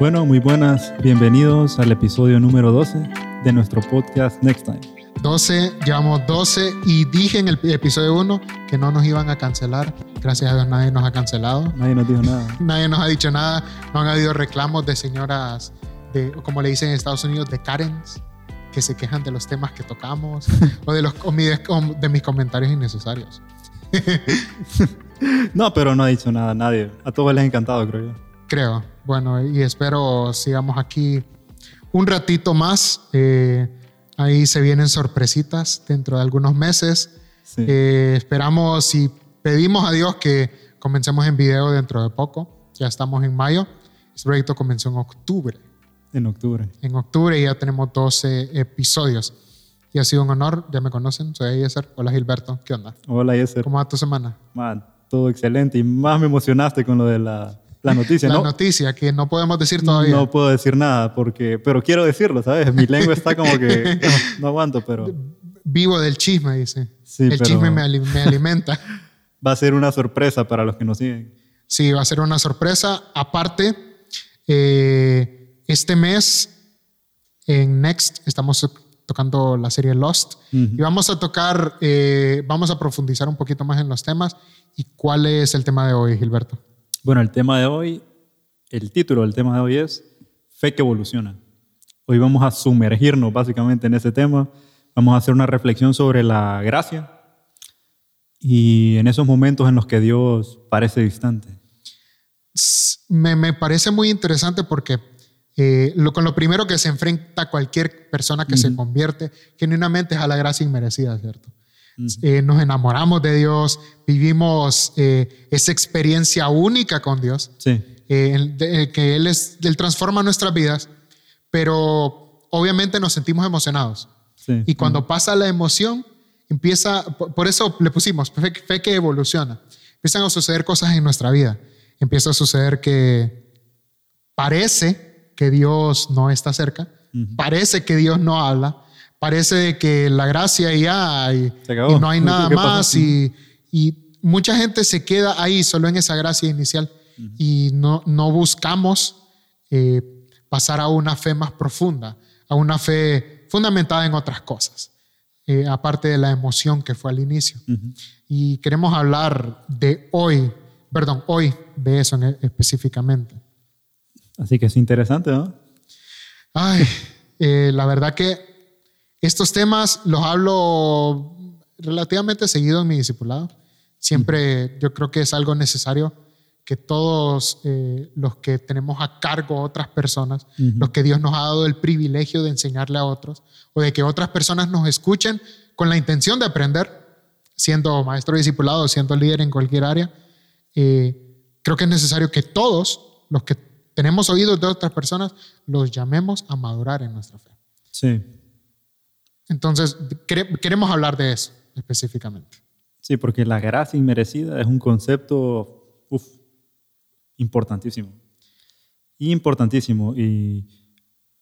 Bueno, muy buenas, bienvenidos al episodio número 12 de nuestro podcast Next Time. 12, llevamos 12 y dije en el episodio 1 que no nos iban a cancelar. Gracias a Dios nadie nos ha cancelado. Nadie nos dijo nada. Nadie nos ha dicho nada. No han habido reclamos de señoras, de, como le dicen en Estados Unidos, de Karens, que se quejan de los temas que tocamos o de, los, de mis comentarios innecesarios. no, pero no ha dicho nada nadie. A todos les ha encantado, creo yo. Creo. Bueno, y espero sigamos aquí un ratito más. Eh, ahí se vienen sorpresitas dentro de algunos meses. Eh, esperamos y pedimos a Dios que comencemos en video dentro de poco. Ya estamos en mayo. Este proyecto comenzó en octubre. En octubre. En octubre ya tenemos 12 episodios. Y ha sido un honor, ya me conocen, soy Yeser. Hola Gilberto, ¿qué onda? Hola Yeser. ¿Cómo va tu semana? Man, todo excelente y más me emocionaste con lo de la la noticia, la ¿no? La noticia que no podemos decir todavía. No puedo decir nada, porque, pero quiero decirlo, ¿sabes? Mi lengua está como que no, aguanto, pero... Vivo del chisme, dice. Sí, El chisme me, alimenta. va a ser una sorpresa para los que nos siguen. Sí, va a ser una sorpresa. Aparte, eh, este mes en Next estamos tocando la serie Lost y vamos a tocar, eh, vamos a profundizar un poquito más en los temas. ¿Y cuál es el tema de hoy, Gilberto? Bueno, el tema de hoy, el título del tema de hoy es Fe que evoluciona. Hoy vamos a sumergirnos básicamente en ese tema. Vamos a hacer una reflexión sobre la gracia y en esos momentos en los que Dios parece distante. Me, parece muy interesante porque eh, lo, con lo primero que se enfrenta cualquier persona que se convierte genuinamente es a la gracia inmerecida, ¿cierto? Eh, nos enamoramos de Dios, vivimos eh, esa experiencia única con Dios, eh, que Él, es, Él transforma nuestras vidas, pero obviamente nos sentimos emocionados. Y cuando pasa la emoción, empieza, por eso le pusimos fe, fe, que evoluciona. Empiezan a suceder cosas en nuestra vida. Empieza a suceder que parece que Dios no está cerca, parece que Dios no habla, parece que la gracia ya y, y no hay nada más y, y, mucha gente se queda ahí solo en esa gracia inicial y no, no buscamos eh, pasar a una fe más profunda, a una fe fundamentada en otras cosas, eh, aparte de la emoción que fue al inicio. Y queremos hablar de hoy, perdón, hoy de eso específicamente. Así que es interesante, ¿no? Ay, eh, la verdad que estos temas los hablo relativamente seguido en mi discipulado. Siempre yo creo que es algo necesario que todos eh, los que tenemos a cargo otras personas, los que Dios nos ha dado el privilegio de enseñarle a otros, o de que otras personas nos escuchen con la intención de aprender, siendo maestro discipulado, siendo líder en cualquier área, eh, creo que es necesario que todos los que tenemos oídos de otras personas los llamemos a madurar en nuestra fe. Sí. Entonces, queremos hablar de eso específicamente. Sí, porque la gracia inmerecida es un concepto importantísimo. Importantísimo. Y,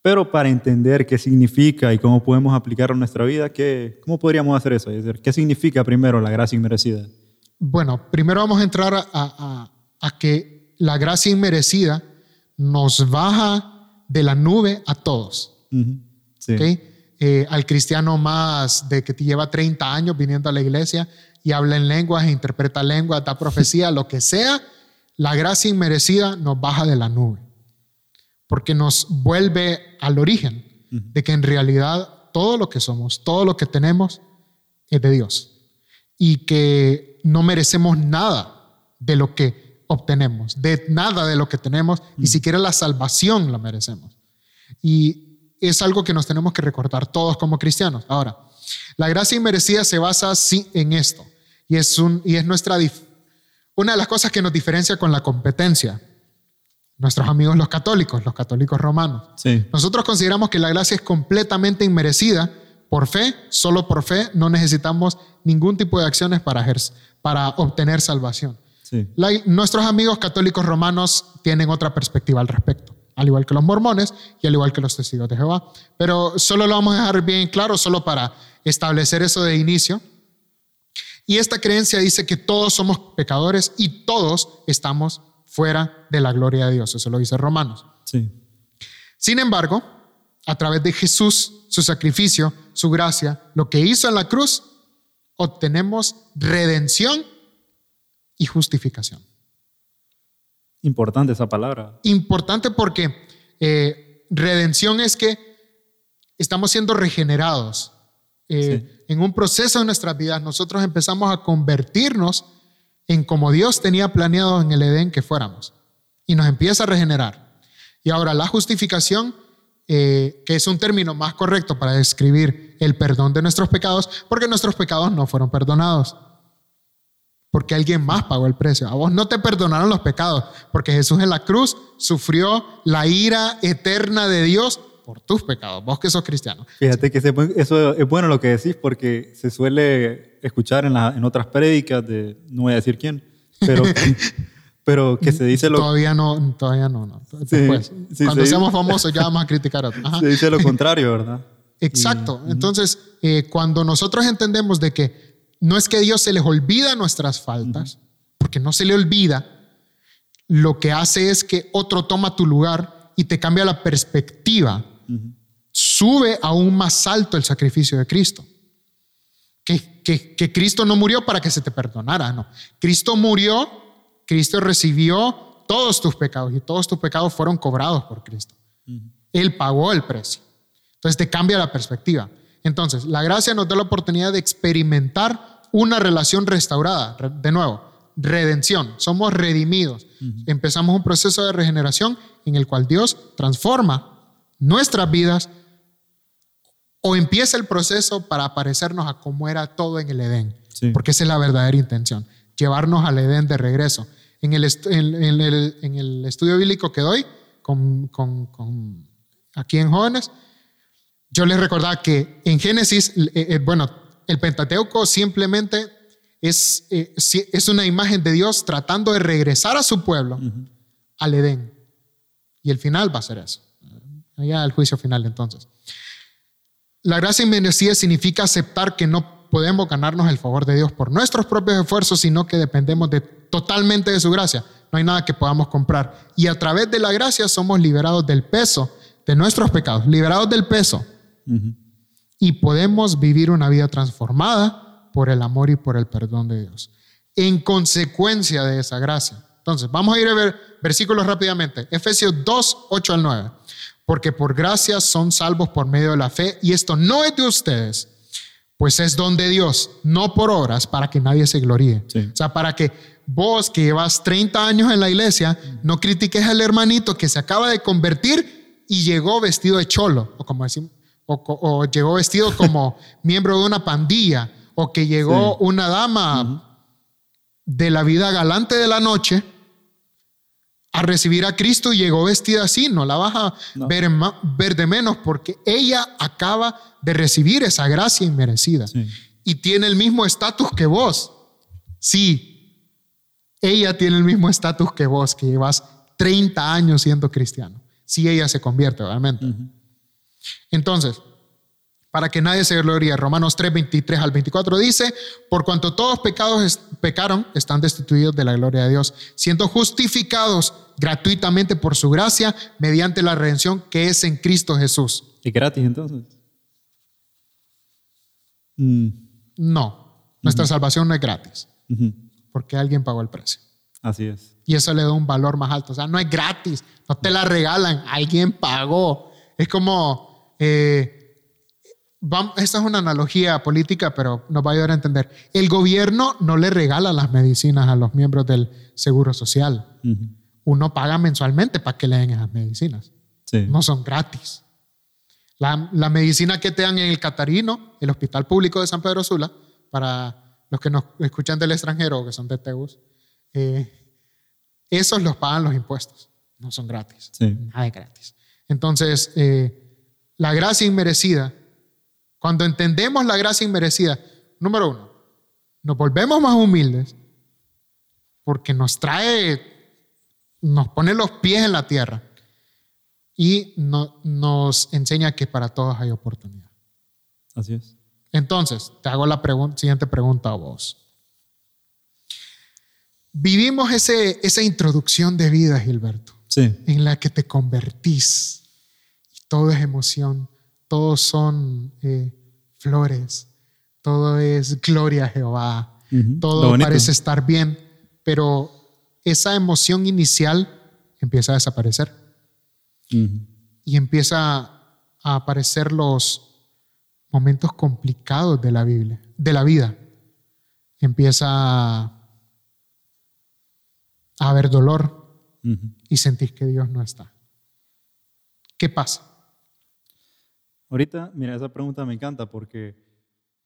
pero para entender qué significa y cómo podemos aplicarlo en nuestra vida, ¿qué, ¿cómo podríamos hacer eso? Es decir, ¿qué significa primero la gracia inmerecida? Bueno, primero vamos a entrar a, que la gracia inmerecida nos baja de la nube a todos. sí. Eh, al cristiano más de que te lleva 30 años viniendo a la iglesia y habla en lenguas, interpreta lenguas, da profecía, lo que sea, la gracia inmerecida nos baja de la nube, porque nos vuelve al origen de que en realidad todo lo que somos, todo lo que tenemos es de Dios. Y que no merecemos nada de lo que obtenemos, de nada de lo que tenemos, ni siquiera la salvación la merecemos. Y es algo que nos tenemos que recordar todos como cristianos. Ahora, la gracia inmerecida se basa en esto y es, un, y es nuestra, una de las cosas que nos diferencia con la competencia. Nuestros amigos los católicos, los católicos romanos. Nosotros consideramos que la gracia es completamente inmerecida por fe, solo por fe, no necesitamos ningún tipo de acciones para, para obtener salvación. nuestros amigos católicos romanos tienen otra perspectiva al respecto al igual que los mormones y al igual que los testigos de Jehová. Pero solo lo vamos a dejar bien claro, solo para establecer eso de inicio. Y esta creencia dice que todos somos pecadores y todos estamos fuera de la gloria de Dios. Eso lo dice Romanos. Sí. Sin embargo, a través de Jesús, su sacrificio, su gracia, lo que hizo en la cruz, obtenemos redención y justificación. Importante esa palabra. Importante porque eh, redención es que estamos siendo regenerados. Eh, en un proceso de nuestras vidas, nosotros empezamos a convertirnos en como Dios tenía planeado en el Edén que fuéramos. Y nos empieza a regenerar. Y ahora la justificación, eh, que es un término más correcto para describir el perdón de nuestros pecados, porque nuestros pecados no fueron perdonados porque alguien más pagó el precio. A vos no te perdonaron los pecados, porque Jesús en la cruz sufrió la ira eterna de Dios por tus pecados, vos que sos cristiano. Fíjate que eso es bueno lo que decís, porque se suele escuchar en, en otras prédicas de, no voy a decir quién, pero, pero que se dice lo... Todavía no, todavía no. no. Después, cuando seamos famosos ya vamos a criticar a otros. Se dice lo contrario, ¿verdad? Exacto. Entonces, eh, cuando nosotros entendemos de que no es que Dios se les olvida nuestras faltas, porque no se le olvida. Lo que hace es que otro toma tu lugar y te cambia la perspectiva. Sube aún más alto el sacrificio de Cristo. Que, que, Cristo no murió para que se te perdonara, no. Cristo murió, Cristo recibió todos tus pecados y todos tus pecados fueron cobrados por Cristo. Él pagó el precio. Entonces te cambia la perspectiva. Entonces, la gracia nos da la oportunidad de experimentar una relación restaurada. De nuevo, redención. Somos redimidos. Empezamos un proceso de regeneración en el cual Dios transforma nuestras vidas o empieza el proceso para parecernos a cómo era todo en el Edén. Porque esa es la verdadera intención, llevarnos al Edén de regreso. En el, en el, estudio bíblico que doy con, aquí en jóvenes, yo les recordaba que en Génesis, eh, eh, bueno, el Pentateuco simplemente es, eh, es una imagen de Dios tratando de regresar a su pueblo al Edén. Y el final va a ser eso. Allá el juicio final entonces. La gracia inmerecida significa aceptar que no podemos ganarnos el favor de Dios por nuestros propios esfuerzos, sino que dependemos de, totalmente de su gracia. No hay nada que podamos comprar. Y a través de la gracia somos liberados del peso de nuestros pecados, liberados del peso y podemos vivir una vida transformada por el amor y por el perdón de Dios. En consecuencia de esa gracia. Entonces, vamos a ir a ver versículos rápidamente. Efesios 2, 8 al 9. Porque por gracia son salvos por medio de la fe y esto no es de ustedes, pues es don de Dios, no por obras para que nadie se gloríe. O sea, para que vos que llevas 30 años en la iglesia, no critiques al hermanito que se acaba de convertir y llegó vestido de cholo, o como decimos, o, llegó vestido como miembro de una pandilla, o que llegó una dama de la vida galante de la noche a recibir a Cristo y llegó vestida así, no la vas a ver, ver, de menos porque ella acaba de recibir esa gracia inmerecida y tiene el mismo estatus que vos. Sí, ella tiene el mismo estatus que vos, que llevas 30 años siendo cristiano. Si ella se convierte, obviamente. Entonces, para que nadie se gloríe, Romanos 3, 23 al 24 dice, por cuanto todos pecados pecaron, están destituidos de la gloria de Dios, siendo justificados gratuitamente por su gracia mediante la redención que es en Cristo Jesús. ¿Y gratis entonces? Mm. No, nuestra salvación no es gratis, porque alguien pagó el precio. Así es. Y eso le da un valor más alto. O sea, no es gratis, no te la regalan, alguien pagó. Es como eh, esta es una analogía política, pero nos va a ayudar a entender. El gobierno no le regala las medicinas a los miembros del Seguro Social. Uno paga mensualmente para que le den esas medicinas. No son gratis. La, medicina que te dan en el Catarino, el Hospital Público de San Pedro Sula, para los que nos escuchan del extranjero o que son de Teus, eh, esos los pagan los impuestos. No son gratis. Nada de gratis. Entonces, eh, la gracia inmerecida, cuando entendemos la gracia inmerecida, número uno, nos volvemos más humildes porque nos trae, nos pone los pies en la tierra y nos enseña que para todos hay oportunidad. Así es. Entonces, te hago la siguiente pregunta a vos. Vivimos ese, esa introducción de vida, Gilberto, sí. en la que te convertís todo es emoción, todos son eh, flores, todo es gloria a Jehová, todo parece estar bien, pero esa emoción inicial empieza a desaparecer. Y empieza a aparecer los momentos complicados de la Biblia, de la vida. Empieza a haber dolor y sentís que Dios no está. ¿Qué pasa? Ahorita, mira, esa pregunta me encanta porque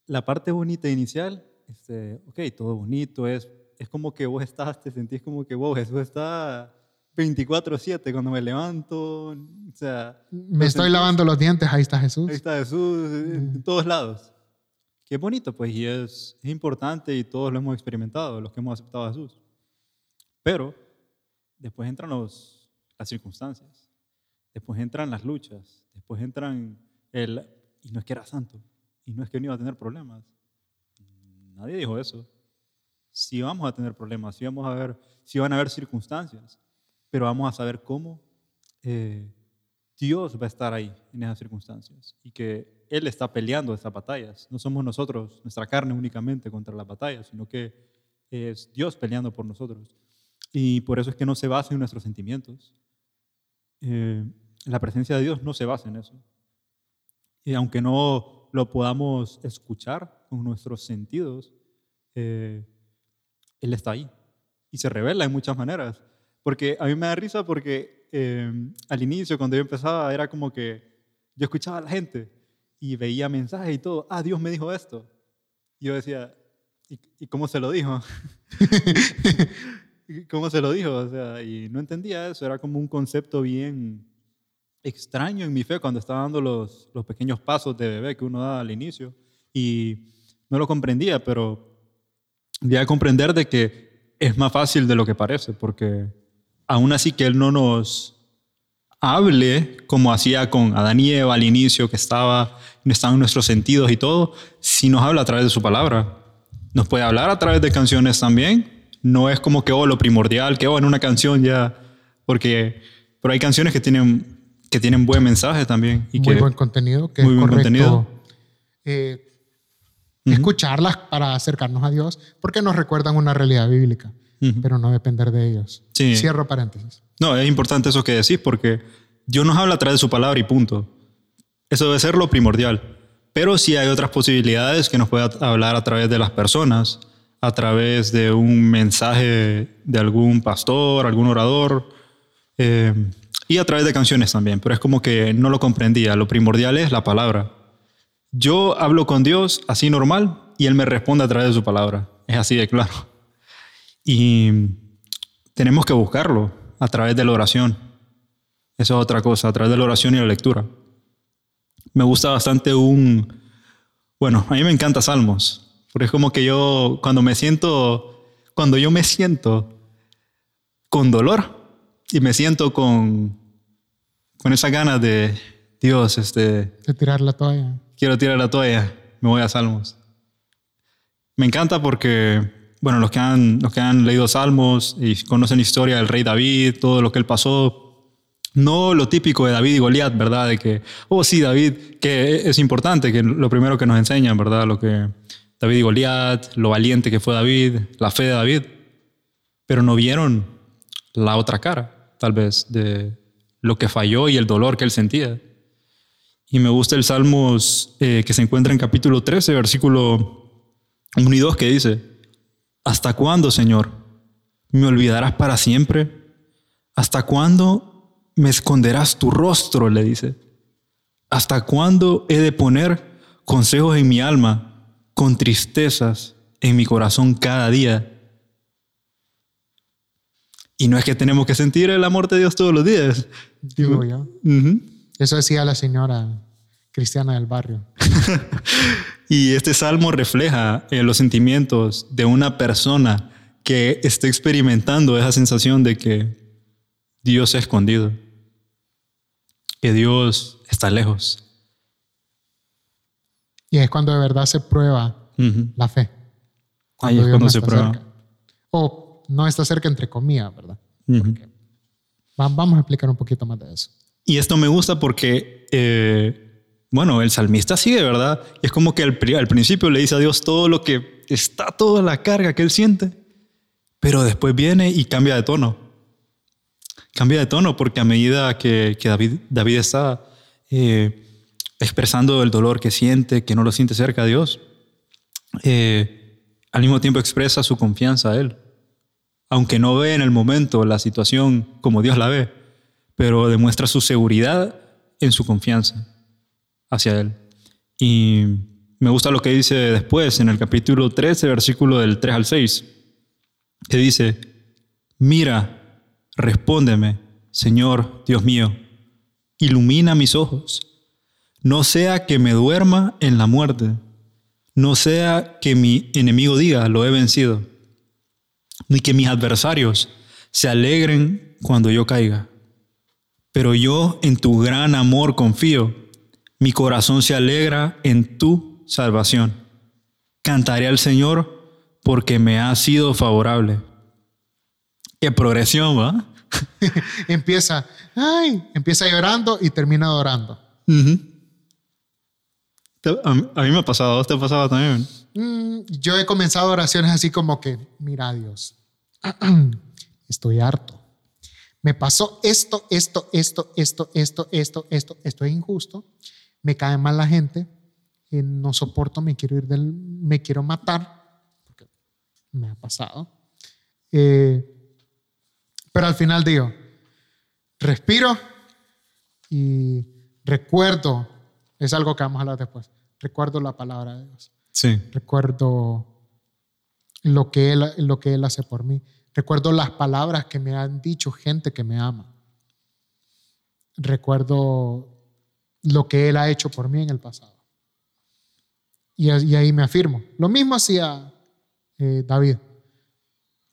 la parte bonita inicial, este, ok, todo bonito, es, es como que vos estás, te sentís como que, wow, Jesús está 24/7 cuando me levanto, o sea... Me estoy lavando los dientes, ahí está Jesús. Ahí está Jesús, en todos lados. Qué bonito, pues, y es, es importante y todos lo hemos experimentado, los que hemos aceptado a Jesús. Pero después entran los, las circunstancias, después entran las luchas, después entran el... Y no es que era santo, y no es que no iba a tener problemas. Nadie dijo eso. Sí vamos a tener problemas, sí, vamos a ver, van a haber circunstancias, pero vamos a saber cómo eh, Dios va a estar ahí en esas circunstancias y que Él está peleando esas batallas. No somos nosotros, nuestra carne únicamente contra las batallas, sino que es Dios peleando por nosotros. Y por eso es que no se basa en nuestros sentimientos. Eh, la presencia de Dios no se basa en eso. Y aunque no lo podamos escuchar con nuestros sentidos, eh, Él está ahí y se revela en muchas maneras. Porque a mí me da risa porque eh, al inicio, cuando yo empezaba, era como que yo escuchaba a la gente y veía mensajes y todo. Ah, Dios me dijo esto. Y yo decía, ¿y, cómo se lo dijo? ¿Cómo se lo dijo? O sea, y no entendía eso. Era como un concepto bien extraño en mi fe cuando estaba dando los, los pequeños pasos de bebé que uno da al inicio. Y no lo comprendía, pero ya a comprender de que es más fácil de lo que parece, porque aún así que Él no nos hable como hacía con Adán y Eva al inicio, que estaba, estaban nuestros sentidos y todo, si nos habla a través de su palabra. Nos puede hablar a través de canciones también. No es como que, oh, lo primordial, que, oh, en una canción ya, porque, pero hay canciones que tienen, que tienen buen mensaje también. Y muy buen contenido, que muy es buen contenido. Eh, escucharlas para acercarnos a Dios, porque nos recuerdan una realidad bíblica pero no depender de ellos. Cierro paréntesis. No, es importante eso que decís porque Dios nos habla a través de su palabra y punto. Eso debe ser lo primordial. Pero sí hay otras posibilidades que nos pueda hablar a través de las personas, a través de un mensaje de algún pastor, algún orador, eh, y a través de canciones también. Pero es como que no lo comprendía. Lo primordial es la palabra. Yo hablo con Dios así normal y Él me responde a través de su palabra. Es así de claro. Y tenemos que buscarlo a través de la oración. Esa es otra cosa, a través de la oración y la lectura. Me gusta bastante un... Bueno, a mí me encanta Salmos, porque es como que yo cuando me siento, cuando yo me siento con dolor y me siento con, con esa ganas de, Dios, este... De tirar la toalla. Quiero tirar la toalla, me voy a Salmos. Me encanta porque bueno, los que, han, los que han leído Salmos y conocen la historia del rey David, todo lo que él pasó, no lo típico de David y Goliat, ¿verdad? De que, oh sí, David, que es importante, que lo primero que nos enseñan, ¿verdad? Lo que David y Goliat, lo valiente que fue David, la fe de David, pero no vieron la otra cara, tal vez, de lo que falló y el dolor que él sentía. Y me gusta el Salmos eh, que se encuentra en capítulo 13, versículo 1 y 2, que dice, ¿Hasta cuándo, Señor? ¿Me olvidarás para siempre? ¿Hasta cuándo me esconderás tu rostro? le dice. ¿Hasta cuándo he de poner consejos en mi alma con tristezas en mi corazón cada día? Y no es que tenemos que sentir el amor de Dios todos los días. Digo yo. Eso decía la señora cristiana del barrio. Y este salmo refleja eh, los sentimientos de una persona que está experimentando esa sensación de que Dios ha escondido, que Dios está lejos. Y es cuando de verdad se prueba la fe. Ahí es cuando se prueba. O no está cerca entre comillas, ¿verdad? vamos a explicar un poquito más de eso. Y esto me gusta porque, eh, bueno, el salmista sigue, ¿verdad? Es como que al, al, principio le dice a Dios todo lo que está, toda la carga que él siente, pero después viene y cambia de tono. Cambia de tono porque a medida que, que David, David está eh, expresando el dolor que siente, que no lo siente cerca de Dios, eh, al mismo tiempo expresa su confianza a Él. Aunque no ve en el momento la situación como Dios la ve, pero demuestra su seguridad en su confianza hacia Él. Y me gusta lo que dice después en el capítulo 13, versículo del 3 al 6, que dice, mira, respóndeme, Señor Dios mío, ilumina mis ojos, no sea que me duerma en la muerte, no sea que mi enemigo diga, lo he vencido, ni que mis adversarios se alegren cuando yo caiga. Pero yo en tu gran amor confío, mi corazón se alegra en tu salvación. Cantaré al Señor porque me ha sido favorable. Qué progresión, ¿va? empieza, ay, empieza llorando y termina adorando. a, mí, me ha pasado, ¿te ha pasado también? Mm, yo he comenzado oraciones así como que, mira Dios, estoy harto me pasó esto, esto, esto, esto, esto, esto, esto, esto es injusto, me cae mal la gente, eh, no soporto, me quiero ir del, me quiero matar, porque me ha pasado. Eh, pero al final digo, respiro y recuerdo, es algo que vamos a hablar después, recuerdo la palabra de Dios. Sí. Recuerdo lo que Él, lo que él hace por mí. Recuerdo las palabras que me han dicho gente que me ama. Recuerdo lo que Él ha hecho por mí en el pasado. Y, ahí me afirmo. Lo mismo hacía eh, David.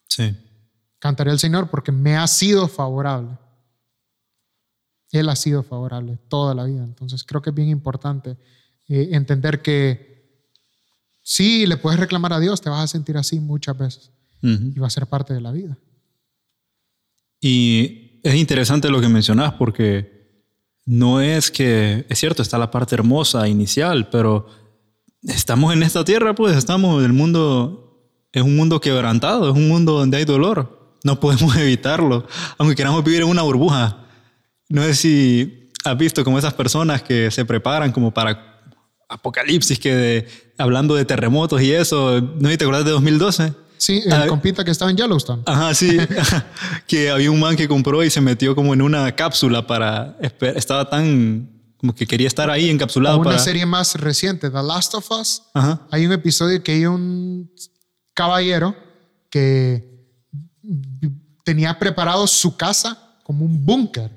Sí. Cantaré al Señor porque me ha sido favorable. Él ha sido favorable toda la vida. Entonces creo que es bien importante eh, entender que sí, le puedes reclamar a Dios, te vas a sentir así muchas veces y va a ser parte de la vida. Y es interesante lo que mencionas porque no es que, es cierto, está la parte hermosa inicial, pero estamos en esta tierra, pues estamos, el mundo es un mundo quebrantado, es un mundo donde hay dolor, no podemos evitarlo, aunque queramos vivir en una burbuja. No sé si has visto como esas personas que se preparan como para apocalipsis, que hablando de terremotos y eso, ¿no te acuerdas de 2012? Sí, el ah, compita que estaba en Yellowstone. Ajá, sí. que había un man que compró y se metió como en una cápsula para... Estaba tan... como que quería estar ahí encapsulado. una serie más reciente, The Last of Us. Ajá. Hay un episodio que hay un caballero que tenía preparado su casa como un búnker.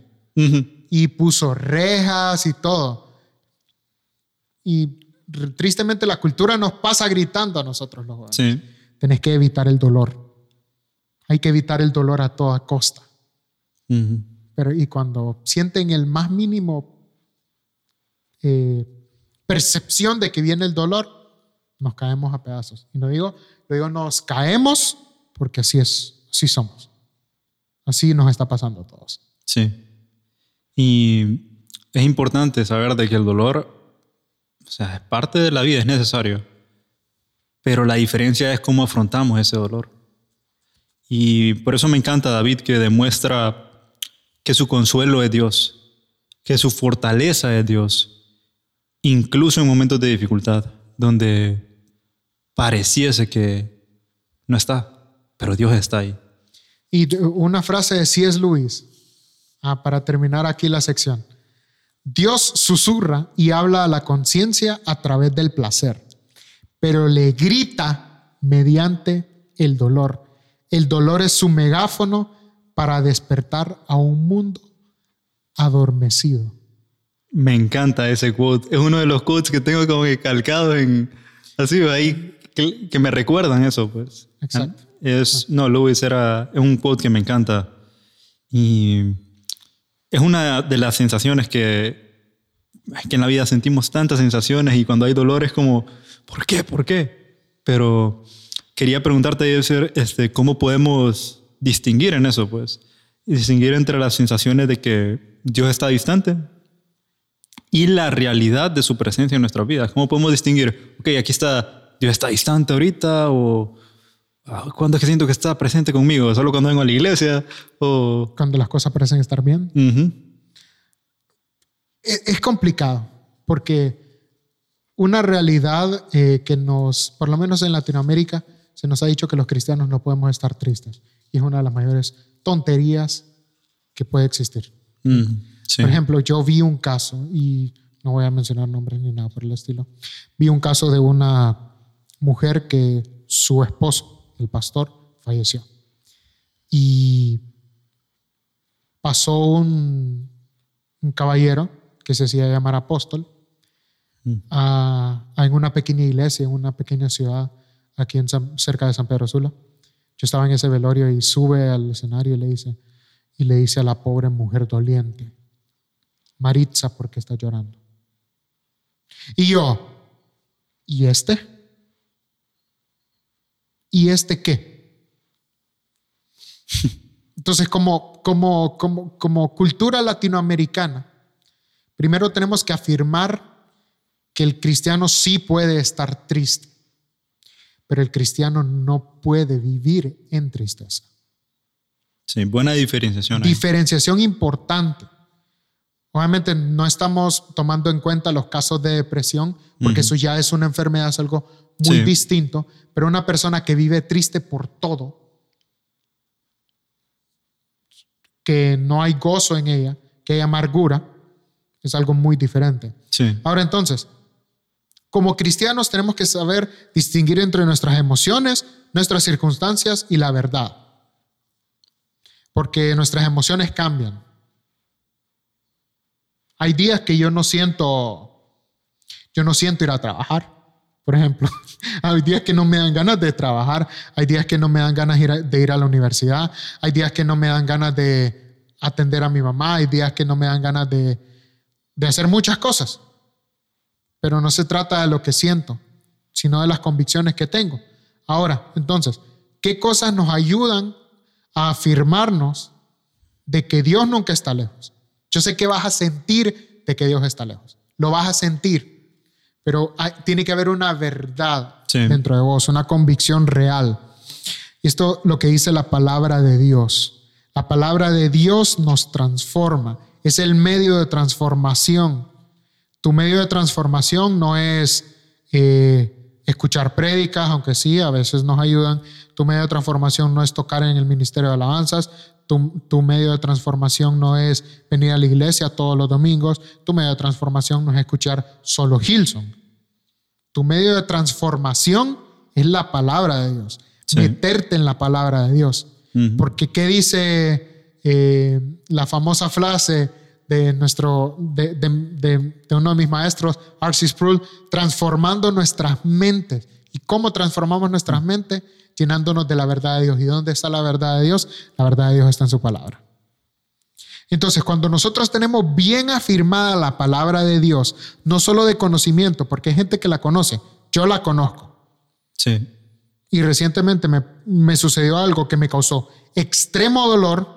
Y puso rejas y todo. Y tristemente la cultura nos pasa gritando a nosotros los jóvenes. Sí tenés que evitar el dolor. Hay que evitar el dolor a toda costa. Pero y cuando sienten el más mínimo eh, percepción de que viene el dolor, nos caemos a pedazos. Y no digo, lo digo, nos caemos porque así es, así somos. Así nos está pasando a todos. Sí. Y es importante saber de que el dolor, o sea, es parte de la vida, es necesario pero la diferencia es cómo afrontamos ese dolor. Y por eso me encanta David que demuestra que su consuelo es Dios, que su fortaleza es Dios, incluso en momentos de dificultad, donde pareciese que no está, pero Dios está ahí. Y una frase de C.S. Lewis, ah, para terminar aquí la sección. Dios susurra y habla a la conciencia a través del placer pero le grita mediante el dolor. El dolor es su megáfono para despertar a un mundo adormecido. Me encanta ese quote. Es uno de los quotes que tengo como que calcado en así ahí que, me recuerdan eso, pues. Exacto. Es no, Luis era es un quote que me encanta y es una de las sensaciones que que en la vida sentimos tantas sensaciones y cuando hay dolor es como ¿por qué? ¿Por qué? Pero quería preguntarte, este, ¿cómo podemos distinguir en eso? Pues distinguir entre las sensaciones de que Dios está distante y la realidad de su presencia en nuestras vidas. ¿Cómo podemos distinguir, ok, aquí está, Dios está distante ahorita o ah, cuando es que siento que está presente conmigo? ¿Solo cuando vengo a la iglesia? O... Cuando las cosas parecen estar bien. es, es, complicado porque una realidad eh, que nos, por lo menos en Latinoamérica, se nos ha dicho que los cristianos no podemos estar tristes. Y es una de las mayores tonterías que puede existir. Por ejemplo, yo vi un caso, y no voy a mencionar nombres ni nada por el estilo, vi un caso de una mujer que su esposo, el pastor, falleció. Y pasó un, un caballero que se hacía llamar apóstol mm. a, en una pequeña iglesia, en una pequeña ciudad aquí en cerca de San Pedro Sula. Yo estaba en ese velorio y sube al escenario y le dice, y le dice a la pobre mujer doliente, Maritza, ¿por qué está llorando? Y yo, ¿y este? ¿Y este qué? Entonces, como, como, como, como cultura latinoamericana, primero tenemos que afirmar que el cristiano sí puede estar triste pero el cristiano no puede vivir en tristeza. Sí, buena diferenciación. Diferenciación importante. Obviamente no estamos tomando en cuenta los casos de depresión, porque eso ya es una enfermedad, es algo muy distinto, pero una persona que vive triste por todo, que no hay gozo en ella, que hay amargura, es algo muy diferente. Sí. Ahora entonces, como cristianos tenemos que saber distinguir entre nuestras emociones, nuestras circunstancias y la verdad. Porque nuestras emociones cambian. Hay días que yo no siento, yo no siento ir a trabajar, por ejemplo. Hay días que no me dan ganas de trabajar, hay días que no me dan ganas de ir a la universidad, hay días que no me dan ganas de atender a mi mamá, hay días que no me dan ganas de, de hacer muchas cosas. Pero no se trata de lo que siento, sino de las convicciones que tengo. Ahora, entonces, ¿qué cosas nos ayudan a afirmarnos de que Dios nunca está lejos? Yo sé que vas a sentir de que Dios está lejos. Lo vas a sentir. Pero tiene que haber una verdad dentro de vos, una convicción real. Esto lo que dice la palabra de Dios. La palabra de Dios nos transforma. Es el medio de transformación tu medio de transformación no es eh, escuchar prédicas, aunque sí, a veces nos ayudan. Tu medio de transformación no es tocar en el ministerio de alabanzas. Tu, tu, medio de transformación no es venir a la iglesia todos los domingos. Tu medio de transformación no es escuchar solo Hilson. Tu medio de transformación es la palabra de Dios. Meterte en la palabra de Dios. Porque ¿qué dice eh, la famosa frase? de, nuestro, de, de, uno de mis maestros, Arcis Sproul, transformando nuestras mentes. ¿Y cómo transformamos nuestras mentes? Llenándonos de la verdad de Dios. ¿Y dónde está la verdad de Dios? La verdad de Dios está en su palabra. Entonces, cuando nosotros tenemos bien afirmada la palabra de Dios, no solo de conocimiento, porque hay gente que la conoce, yo la conozco. Sí. Y recientemente me, me sucedió algo que me causó extremo dolor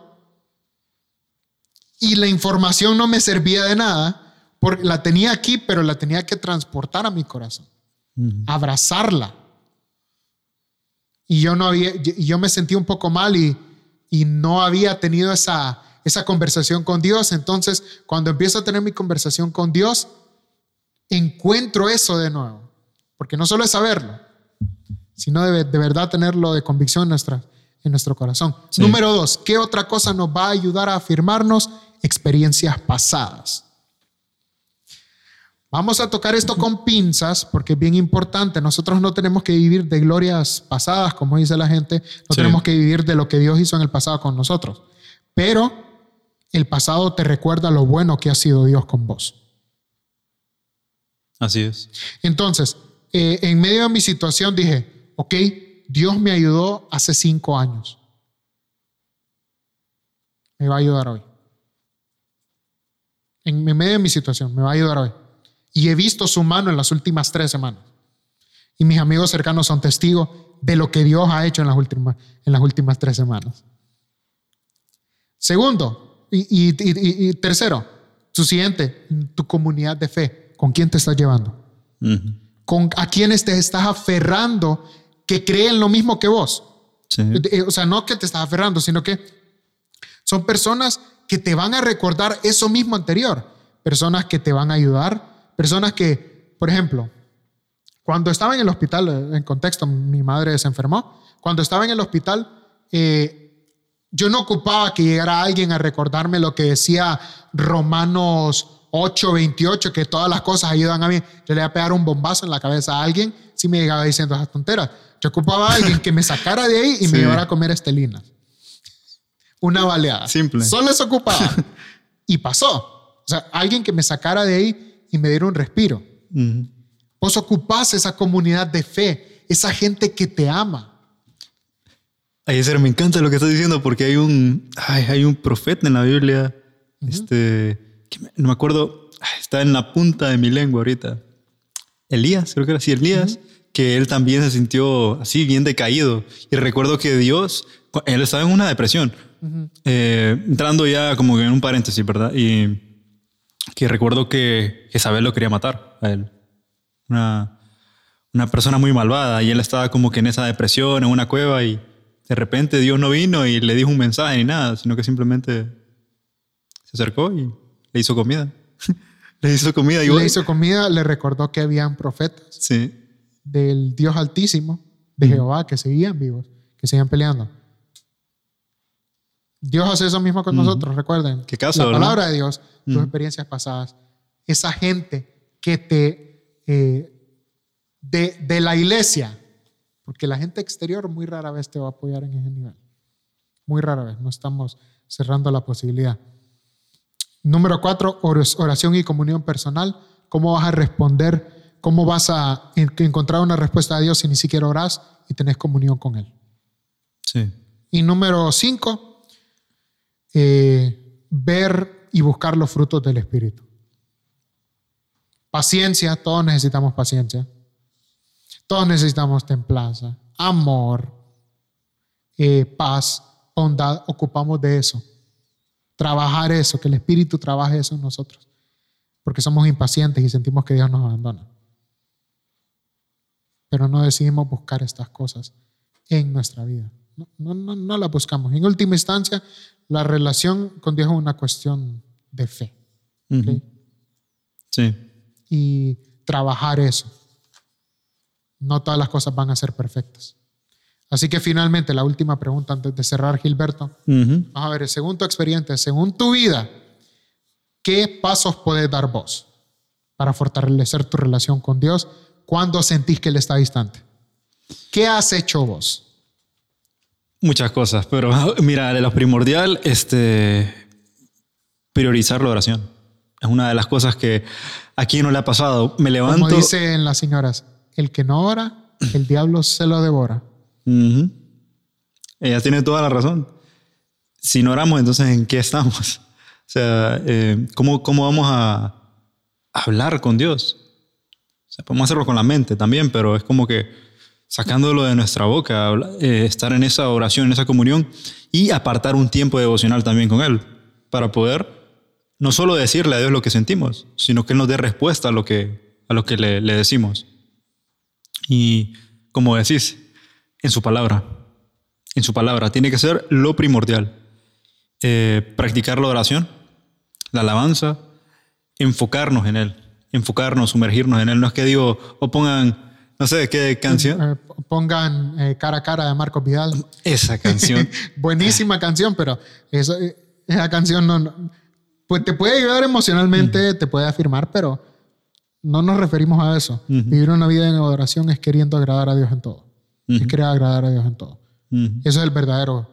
y la información no me servía de nada, porque la tenía aquí, pero la tenía que transportar a mi corazón, abrazarla. Y yo, no había, yo me sentí un poco mal y, y no había tenido esa, esa conversación con Dios. Entonces, cuando empiezo a tener mi conversación con Dios, encuentro eso de nuevo. Porque no solo es saberlo, sino de, de verdad tenerlo de convicción en, nuestra, en nuestro corazón. Número dos, ¿qué otra cosa nos va a ayudar a afirmarnos? experiencias pasadas. Vamos a tocar esto con pinzas porque es bien importante. Nosotros no tenemos que vivir de glorias pasadas, como dice la gente. No tenemos que vivir de lo que Dios hizo en el pasado con nosotros. Pero el pasado te recuerda lo bueno que ha sido Dios con vos. Así es. Entonces, eh, en medio de mi situación dije, ok, Dios me ayudó hace cinco años. Me va a ayudar hoy en medio de mi situación, me va a ayudar hoy. Y he visto su mano en las últimas tres semanas. Y mis amigos cercanos son testigos de lo que Dios ha hecho en las últimas, en las últimas tres semanas. Segundo, y, tercero, su siguiente, tu comunidad de fe. ¿Con quién te estás llevando? Con a quienes te estás aferrando que creen lo mismo que vos. Eh, eh, o sea, no que te estás aferrando, sino que son personas que te van a recordar eso mismo anterior. Personas que te van a ayudar. Personas que, por ejemplo, cuando estaba en el hospital, eh, en contexto, mi madre se enfermó. Cuando estaba en el hospital, yo no ocupaba que llegara alguien a recordarme lo que decía Romanos 8, 28, que todas las cosas ayudan a mí. Yo le iba a pegar un bombazo en la cabeza a alguien si me llegaba diciendo esas tonteras. Yo ocupaba a alguien que me sacara de ahí y me llevara a comer estelinas. Una baleada. Simple. Solo se ocupaba. y pasó. O sea, alguien que me sacara de ahí y me diera un respiro. Vos ocupás esa comunidad de fe, esa gente que te ama. Ay, ser, me encanta lo que estás diciendo porque hay un, hay un profeta en la Biblia, este, no me acuerdo, está en la punta de mi lengua ahorita. Elías, creo que era así, Elías, que él también se sintió así bien decaído. Y recuerdo que Dios, él estaba en una depresión, eh, entrando ya como en un paréntesis, ¿verdad? Y que recuerdo que Isabel lo quería matar a él. Una, una persona muy malvada y él estaba como que en esa depresión, en una cueva y de repente Dios no vino y le dijo un mensaje ni nada, sino que simplemente se acercó y le hizo comida. le hizo comida. Y le hizo comida, le recordó que habían profetas sí. del Dios Altísimo, de Jehová, que seguían vivos, que seguían peleando. Dios hace eso mismo con nosotros, recuerden. ¿Qué caso, la palabra de Dios, tus experiencias pasadas. Esa gente que te... Eh, de, de la iglesia, porque la gente exterior muy rara vez te va a apoyar en ese nivel. Muy rara vez. No estamos cerrando la posibilidad. Número cuatro, oración y comunión personal. ¿Cómo vas a responder? ¿Cómo vas a encontrar una respuesta a Dios si ni siquiera oras y tenés comunión con Él? Sí. Y número cinco, eh, ver y buscar los frutos del Espíritu. Paciencia, todos necesitamos paciencia. Todos necesitamos templanza, amor, eh, paz, bondad. Ocupamos de eso. Trabajar eso, que el Espíritu trabaje eso en nosotros. Porque somos impacientes y sentimos que Dios nos abandona. Pero no decidimos buscar estas cosas en nuestra vida. No, no, no, las buscamos. En última instancia, la relación con Dios es una cuestión de fe. Sí. Y trabajar eso no todas las cosas van a ser perfectas. Así que finalmente, la última pregunta antes de cerrar, Gilberto. Vamos a ver, según tu experiencia, según tu vida, ¿qué pasos puedes dar vos para fortalecer tu relación con Dios cuando sentís que Él está distante? ¿Qué has hecho vos? Muchas cosas, pero mira, de lo primordial, este, priorizar la oración. Es una de las cosas que aquí no le ha pasado. Me levanto. Como dicen las señoras, el que no ora, el diablo se lo devora. Ella tiene toda la razón. Si no oramos, entonces ¿en qué estamos? O sea, eh, ¿cómo, ¿cómo, vamos a hablar con Dios? O sea, podemos hacerlo con la mente también, pero es como que sacándolo de nuestra boca, eh, estar en esa oración, en esa comunión y apartar un tiempo devocional también con Él para poder no solo decirle a Dios lo que sentimos, sino que Él nos dé respuesta a lo que, a lo que le, decimos. Y como decís, en su palabra, en su palabra, tiene que ser lo primordial. Eh, practicar la oración, la alabanza, enfocarnos en Él, enfocarnos, sumergirnos en Él. No es que digo, o pongan, no sé, ¿qué canción? Eh, pongan eh, cara a cara de Marcos Vidal. Esa canción. Buenísima canción, pero esa, esa canción no, pues te puede ayudar emocionalmente, te puede afirmar, pero no nos referimos a eso. Vivir una vida en adoración es queriendo agradar a Dios en todo. Es querer agradar a Dios en todo. Eso es el verdadero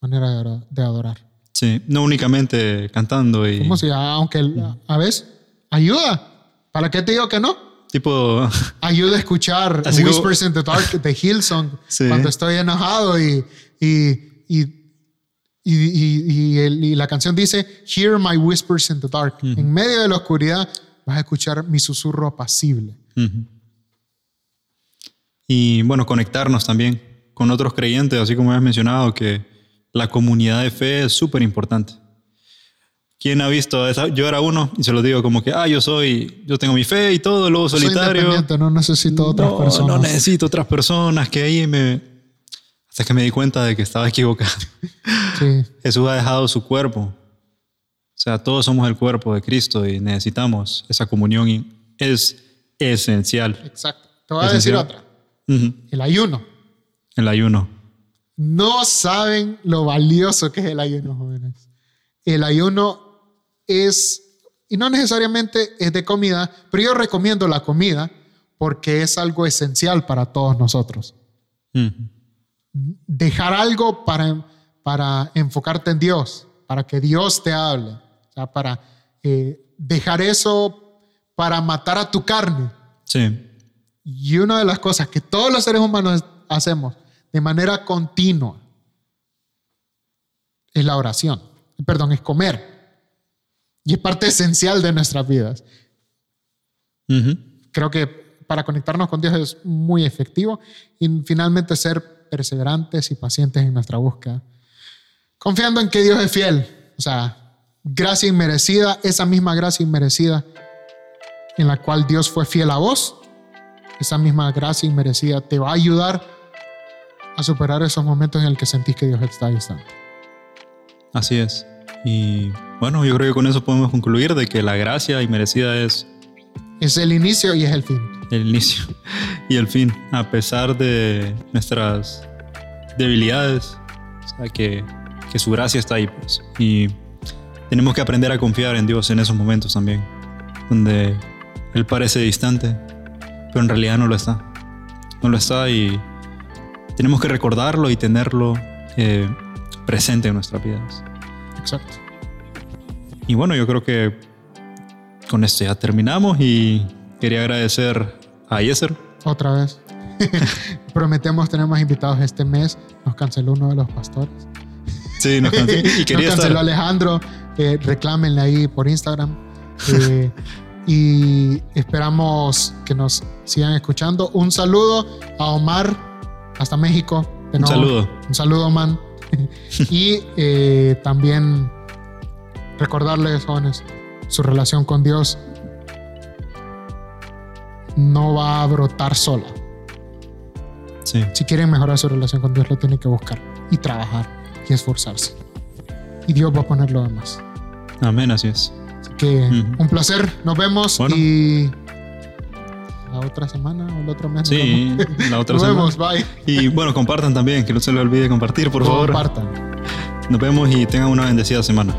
manera de adorar. Sí, no únicamente cantando y... Como si, aunque a veces ayuda. ¿Para qué te digo que no? Tipo... Ayuda a escuchar Whispers in the Dark de Hillsong cuando estoy enojado y, y, y, y, la canción dice, Hear my whispers in the dark. En medio de la oscuridad vas a escuchar mi susurro apacible. Y bueno, conectarnos también con otros creyentes, así como has mencionado, que la comunidad de fe es súper importante. ¿Quién ha visto esa? Yo era uno y se lo digo como que, ah, yo soy, yo tengo mi fe y todo, luego solitario. Soy no necesito otras personas. No necesito otras personas que ahí me... Hasta que me di cuenta de que estaba equivocado. Sí. Jesús ha dejado su cuerpo. O sea, todos somos el cuerpo de Cristo y necesitamos esa comunión y es esencial. Exacto. Te voy a decir otra. El ayuno. El ayuno. No saben lo valioso que es el ayuno, jóvenes. El ayuno es, y no necesariamente es de comida, pero yo recomiendo la comida porque es algo esencial para todos nosotros. Dejar algo para, para enfocarte en Dios, para que Dios te hable, o sea, para eh, dejar eso para matar a tu carne. Sí. Y una de las cosas que todos los seres humanos hacemos de manera continua es la oración. Perdón, es comer. Y es parte esencial de nuestras vidas. Creo que para conectarnos con Dios es muy efectivo y finalmente ser perseverantes y pacientes en nuestra búsqueda. Confiando en que Dios es fiel. O sea, gracia inmerecida, esa misma gracia inmerecida en la cual Dios fue fiel a vos, esa misma gracia inmerecida te va a ayudar a superar esos momentos en el que sentís que Dios está distante. Así es. Y bueno, yo creo que con eso podemos concluir de que la gracia inmerecida es... Es el inicio y es el fin. El inicio y el fin, a pesar de nuestras debilidades, o sea, que, que su gracia está ahí. Pues. Y tenemos que aprender a confiar en Dios en esos momentos también, donde Él parece distante, pero en realidad no lo está. No lo está y tenemos que recordarlo y tenerlo eh, presente en nuestras vidas. Exacto. Y bueno, yo creo que con esto ya terminamos y quería agradecer a Yeser. Otra vez. Prometemos tener más invitados este mes. Nos canceló uno de los pastores. Sí, nos canceló. Y quería nos canceló Alejandro. Eh, reclámenle ahí por Instagram. Eh, y esperamos que nos sigan escuchando. Un saludo a Omar hasta México. un saludo. Un saludo, man. y eh, también recordarles, jóvenes, su relación con Dios no va a brotar sola. Si quieren mejorar su relación con Dios, lo tienen que buscar y trabajar y esforzarse. Y Dios va a poner lo demás. Amén, así es. Así que un placer, nos vemos y la otra semana o el otro mes. Sí, la otra semana. Nos vemos, bye. Y bueno, compartan también, que no se les olvide compartir, por favor. Compartan. Nos vemos y tengan una bendecida semana.